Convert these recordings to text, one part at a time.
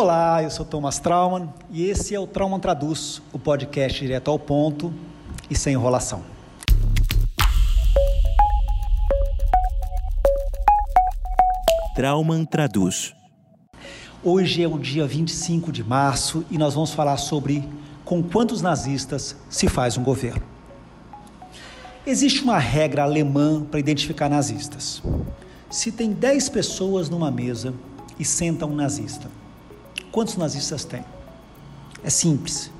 Olá, eu sou Thomas Trauman e esse é o Trauman Traduz, o podcast direto ao ponto e sem enrolação. Trauman Traduz. Hoje é o dia 25 de março e nós vamos falar sobre com quantos nazistas se faz um governo. Existe uma regra alemã para identificar nazistas. Se tem 10 pessoas numa mesa e senta um nazista, quantos nazistas tem? É simples.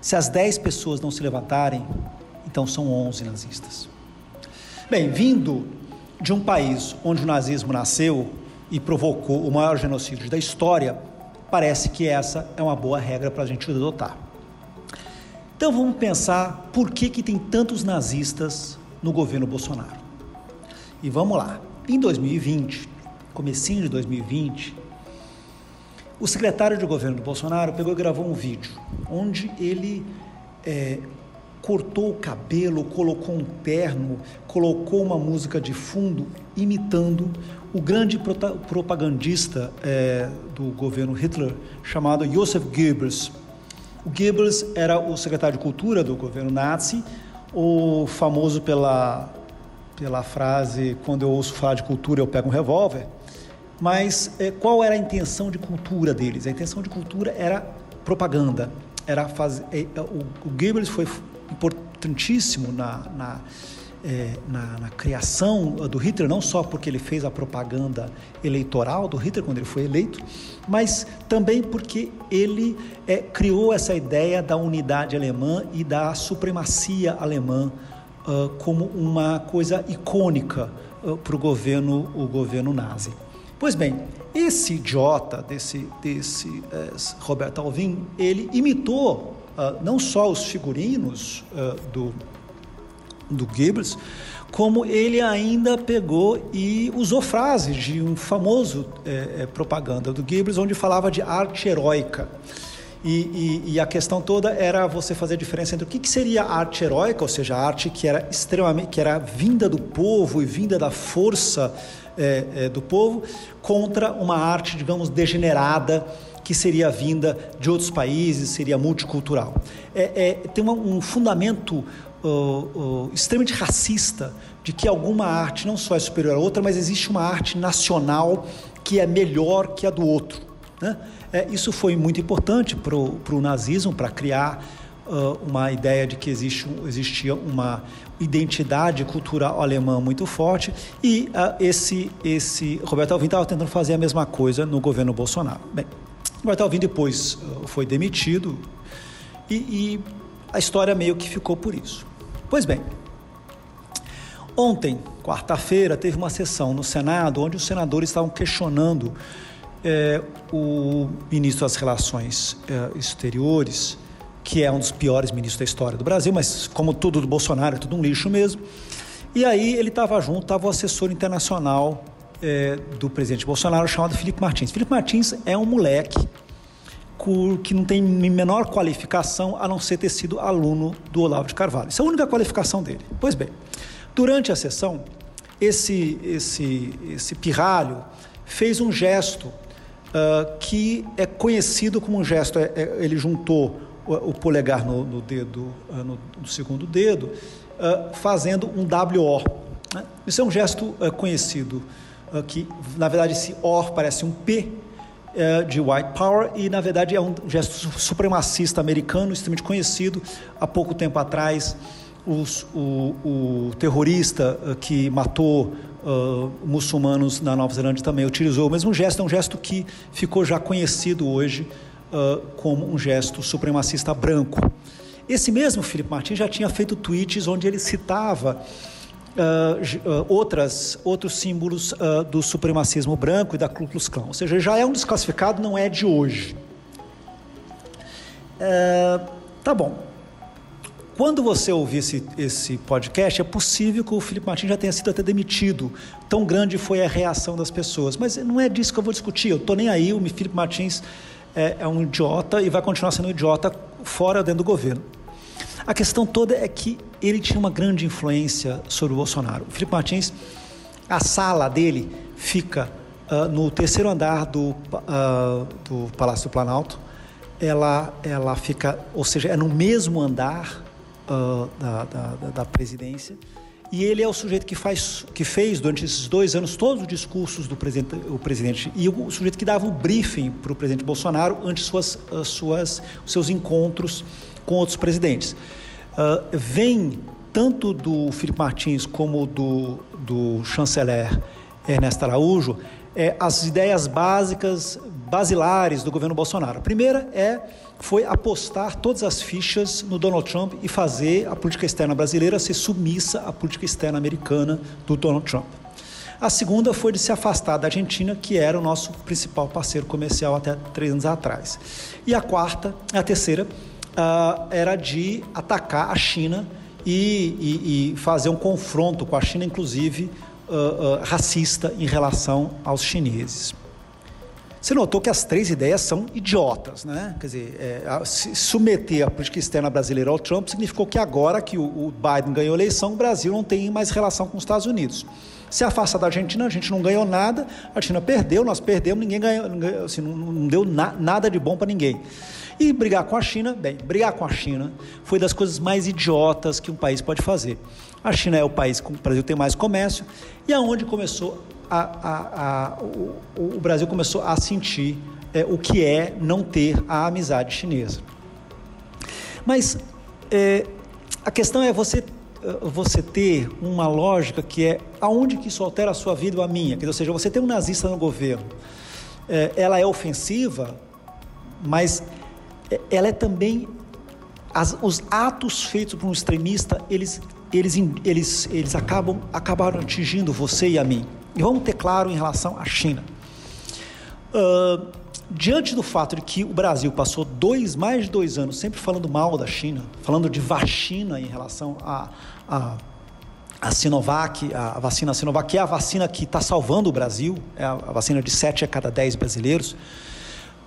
Se as 10 pessoas não se levantarem, então são 11 nazistas. Bem, vindo de um país onde o nazismo nasceu e provocou o maior genocídio da história, parece que essa é uma boa regra para a gente adotar. Então vamos pensar por que, que tem tantos nazistas no governo Bolsonaro. E vamos lá. Em 2020, comecinho de 2020, o secretário de governo do Bolsonaro pegou e gravou um vídeo onde ele é, cortou o cabelo, colocou um terno, colocou uma música de fundo, imitando o grande propagandista é, do governo Hitler, chamado Joseph Goebbels. O Goebbels era o secretário de cultura do governo nazi, o famoso pela, pela frase: quando eu ouço falar de cultura, eu pego um revólver. Mas é, qual era a intenção de cultura deles? A intenção de cultura era propaganda. Era fazer, é, o, o Goebbels foi importantíssimo na, na, é, na, na, criação do Hitler, não só porque ele fez a propaganda eleitoral do Hitler quando ele foi eleito, mas também porque ele é, criou essa ideia da unidade alemã e da supremacia alemã uh, como uma coisa icônica uh, para o governo, o governo nazi. Pois bem, esse idiota desse, desse é, Roberto Alvim, ele imitou uh, não só os figurinos uh, do, do Goebbels, como ele ainda pegou e usou frases de um famoso é, é, propaganda do Goebbels, onde falava de arte heróica. E, e, e, a questão toda era você fazer a diferença entre o que, que seria arte heróica, ou seja, a arte que era extremamente, que era vinda do povo e vinda da força é, é, do povo, contra uma arte, digamos, degenerada, que seria vinda de outros países, seria multicultural. É, é tem uma, um fundamento uh, uh, extremamente racista de que alguma arte não só é superior à outra, mas existe uma arte nacional que é melhor que a do outro. Né? É, isso foi muito importante para o nazismo, para criar uh, uma ideia de que existe, existia uma identidade cultural alemã muito forte e uh, esse, esse Roberto Alvim estava tentando fazer a mesma coisa no governo Bolsonaro. Bem, Roberto Alvim depois uh, foi demitido e, e a história meio que ficou por isso. Pois bem, ontem, quarta-feira, teve uma sessão no Senado onde os senadores estavam questionando o ministro das Relações Exteriores, que é um dos piores ministros da história do Brasil, mas como tudo do Bolsonaro é tudo um lixo mesmo. E aí ele estava junto, estava o assessor internacional é, do presidente Bolsonaro, chamado Felipe Martins. Felipe Martins é um moleque que não tem menor qualificação a não ser ter sido aluno do Olavo de Carvalho. Isso é a única qualificação dele. Pois bem, durante a sessão, esse, esse, esse pirralho fez um gesto uh, que é conhecido como um gesto. É, é, ele juntou o, o polegar no, no dedo, uh, no, no, segundo dedo, uh, fazendo um WO. Né? Isso é um gesto conhecido, que na verdade esse O parece um P de white power e na verdade é um gesto supremacista americano extremamente conhecido há pouco tempo atrás os, o, o, terrorista que matou uh, muçulmanos na Nova Zelândia também utilizou o mesmo gesto, é um gesto que ficou já conhecido hoje uh, como um gesto supremacista branco. Esse mesmo Felipe Martins já tinha feito tweets onde ele citava uh, outras, outros símbolos do supremacismo branco e da Ku Klux Klan, ou seja, já é um desclassificado, não é de hoje. tá bom. Quando você ouvir esse, esse podcast, é possível que o Felipe Martins já tenha sido até demitido. Tão grande foi a reação das pessoas. Mas não é disso que eu vou discutir. Eu estou nem aí, o Felipe Martins é, é um idiota e vai continuar sendo um idiota fora dentro do governo. A questão toda é que ele tinha uma grande influência sobre o Bolsonaro. O Felipe Martins, a sala dele fica uh, no terceiro andar do, uh, do Palácio do Planalto. Ela, ela fica, ou seja, é no mesmo andar uh, da, da, da, presidência. E ele é o sujeito que, faz, que fez durante esses dois anos todos os discursos do presidente, o presidente e o sujeito que dava o briefing para o presidente Bolsonaro antes suas, suas, seus encontros com outros presidentes. Uh, vem tanto do Felipe Martins como do, do chanceler Ernesto Araújo é, as ideias básicas, basilares do governo Bolsonaro. A primeira é foi apostar todas as fichas no Donald Trump e fazer a política externa brasileira ser submissa à política externa americana do Donald Trump. A segunda foi de se afastar da Argentina, que era o nosso principal parceiro comercial até três anos atrás. E a quarta, a terceira, uh, era de atacar a China e, e, e, fazer um confronto com a China, inclusive uh, uh, racista, em relação aos chineses. Você notou que as três ideias são idiotas, né? Quer dizer, é, se submeter a política externa brasileira ao Trump significou que agora que o, o Biden ganhou a eleição, o Brasil não tem mais relação com os Estados Unidos. Se afasta da Argentina, a gente não ganhou nada, a China perdeu, nós perdemos, ninguém ganhou, assim, não, não deu na, nada de bom para ninguém. E brigar com a China, bem, brigar com a China foi das coisas mais idiotas que um país pode fazer. A China é o país com o Brasil tem mais comércio e aonde começou a, a, a o, o, Brasil começou a sentir é, o que é não ter a amizade chinesa. Mas é, a questão é você você ter uma lógica que é aonde que isso altera a sua vida ou a minha, ou seja, você tem um nazista no governo, é, ela é ofensiva, mas ela é também as, os atos feitos por um extremista, eles, eles, eles, eles acabam acabaram atingindo você e a mim. E vamos ter claro em relação à China. Uh, diante do fato de que o Brasil passou dois, mais de dois anos sempre falando mal da China, falando de vacina em relação a, a, a Sinovac, a vacina Sinovac, que é a vacina que está salvando o Brasil, é a, a vacina de 7 a cada 10 brasileiros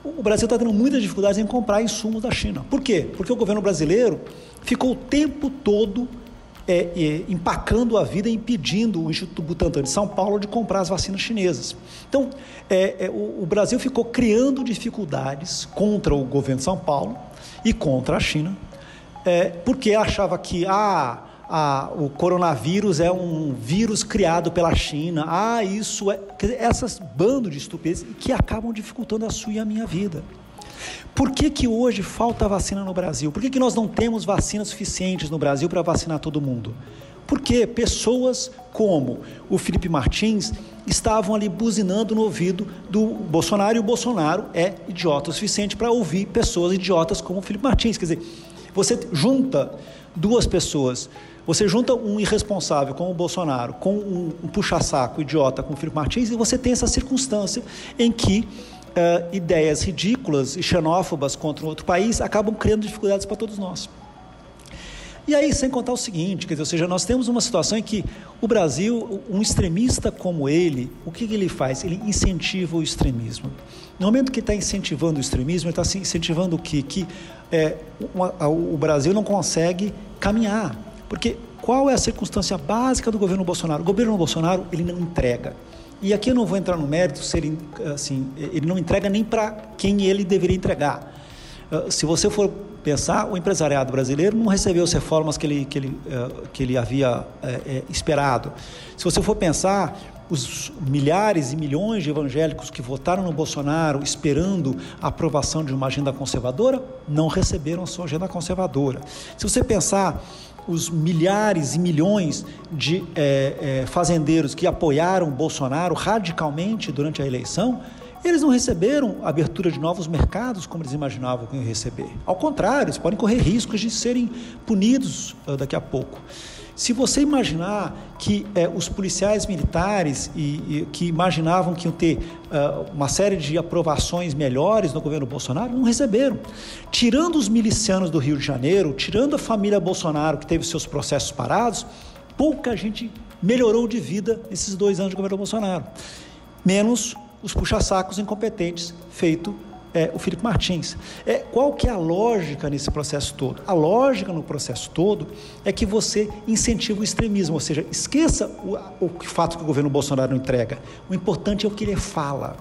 o Brasil está tendo muitas dificuldades em comprar insumos da China. Por quê? Porque o governo brasileiro ficou o tempo todo é, é, empacando a vida impedindo o Instituto Butantan de São Paulo de comprar as vacinas chinesas. Então, é, é, o, o, Brasil ficou criando dificuldades contra o governo de São Paulo e contra a China, é, porque achava que ah, ah, o coronavírus é um vírus criado pela China, ah, isso é. Dizer, essas bando de estupidez que acabam dificultando a sua e a minha vida. Por que, que hoje falta vacina no Brasil? Por que, que nós não temos vacinas suficientes no Brasil para vacinar todo mundo? Porque pessoas como o Felipe Martins estavam ali buzinando no ouvido do Bolsonaro e o Bolsonaro é idiota o suficiente para ouvir pessoas idiotas como o Felipe Martins. Quer dizer, você junta duas pessoas você junta um irresponsável como o Bolsonaro com um, um puxa-saco idiota como o Felipe Martins e você tem essa circunstância em que uh, ideias ridículas e xenófobas contra um outro país acabam criando dificuldades para todos nós. E aí, sem contar o seguinte, quer dizer, ou seja, nós temos uma situação em que o Brasil, um extremista como ele, o que, ele faz? Ele incentiva o extremismo. No momento que está incentivando o extremismo, ele está incentivando o quê? Que é, o, o Brasil não consegue caminhar. Porque qual é a circunstância básica do governo Bolsonaro? O governo Bolsonaro, ele não entrega. E aqui eu não vou entrar no mérito se ele, assim, ele não entrega nem para quem ele deveria entregar. Ah, se você for pensar, o empresariado brasileiro não recebeu as reformas que ele, que ele, ah, que ele havia eh, eh, esperado. Se você for pensar, os milhares e milhões de evangélicos que votaram no Bolsonaro esperando a aprovação de uma agenda conservadora, não receberam a sua agenda conservadora. Se você pensar os milhares e milhões de é, é, fazendeiros que apoiaram Bolsonaro radicalmente durante a eleição, eles não receberam abertura de novos mercados como eles imaginavam que iam receber. Ao contrário, eles podem correr riscos de serem punidos uh, daqui a pouco. Se você imaginar que eh, os policiais militares e, e, que imaginavam que iam ter uh, uma série de aprovações melhores no governo Bolsonaro, não receberam. Tirando os milicianos do Rio de Janeiro, tirando a família Bolsonaro que teve seus processos parados, pouca gente melhorou de vida nesses dois anos de governo Bolsonaro. Menos os puxa-sacos incompetentes feito é, o Felipe Martins. É, qual que é a lógica nesse processo todo? A lógica no processo todo é que você incentiva o extremismo, ou seja, esqueça o, o fato que o governo Bolsonaro não entrega. O importante é o que ele fala.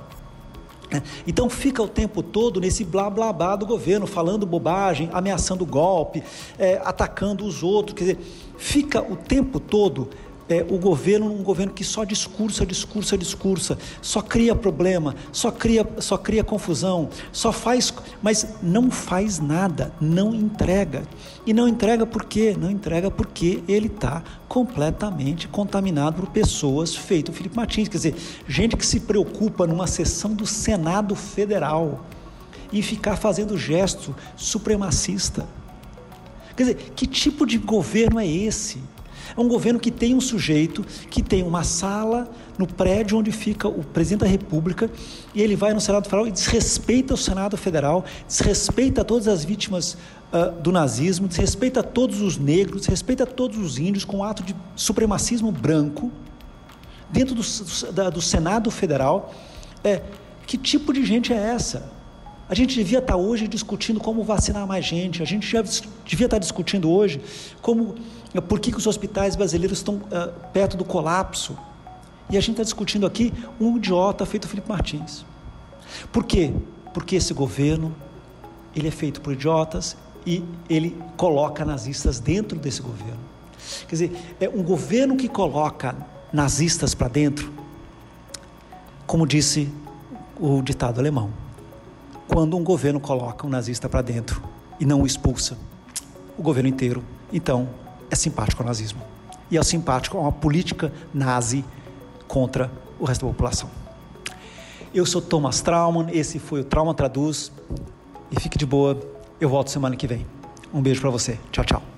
É, então fica o tempo todo nesse blá blá blá do governo, falando bobagem, ameaçando golpe, é, atacando os outros. Quer dizer, fica o tempo todo é, o governo um governo que só discursa, discursa, discursa, só cria problema, só cria, só cria confusão, só faz, mas não faz nada, não entrega. E não entrega por quê? Não entrega porque ele está completamente contaminado por pessoas feito Felipe Martins, quer dizer, gente que se preocupa numa sessão do Senado Federal e ficar fazendo gesto supremacista. Quer dizer, que tipo de governo é esse? É um governo que tem um sujeito que tem uma sala no prédio onde fica o presidente da República e ele vai no Senado Federal e desrespeita o Senado Federal, desrespeita todas as vítimas uh, do nazismo, desrespeita todos os negros, desrespeita todos os índios com um ato de supremacismo branco dentro do, do, do Senado Federal. É, que tipo de gente é essa? A gente devia estar hoje discutindo como vacinar mais gente, a gente já devia estar discutindo hoje como por que, que os hospitais brasileiros estão uh, perto do colapso. E a gente está discutindo aqui um idiota feito Felipe Martins. Por quê? Porque esse governo ele é feito por idiotas e ele coloca nazistas dentro desse governo. Quer dizer, é um governo que coloca nazistas para dentro, como disse o ditado alemão. Quando um governo coloca um nazista para dentro e não o expulsa, o governo inteiro, então é simpático ao nazismo. E é simpático a uma política nazi contra o resto da população. Eu sou Thomas Trauman, esse foi o Trauma Traduz. E fique de boa, eu volto semana que vem. Um beijo para você. Tchau, tchau.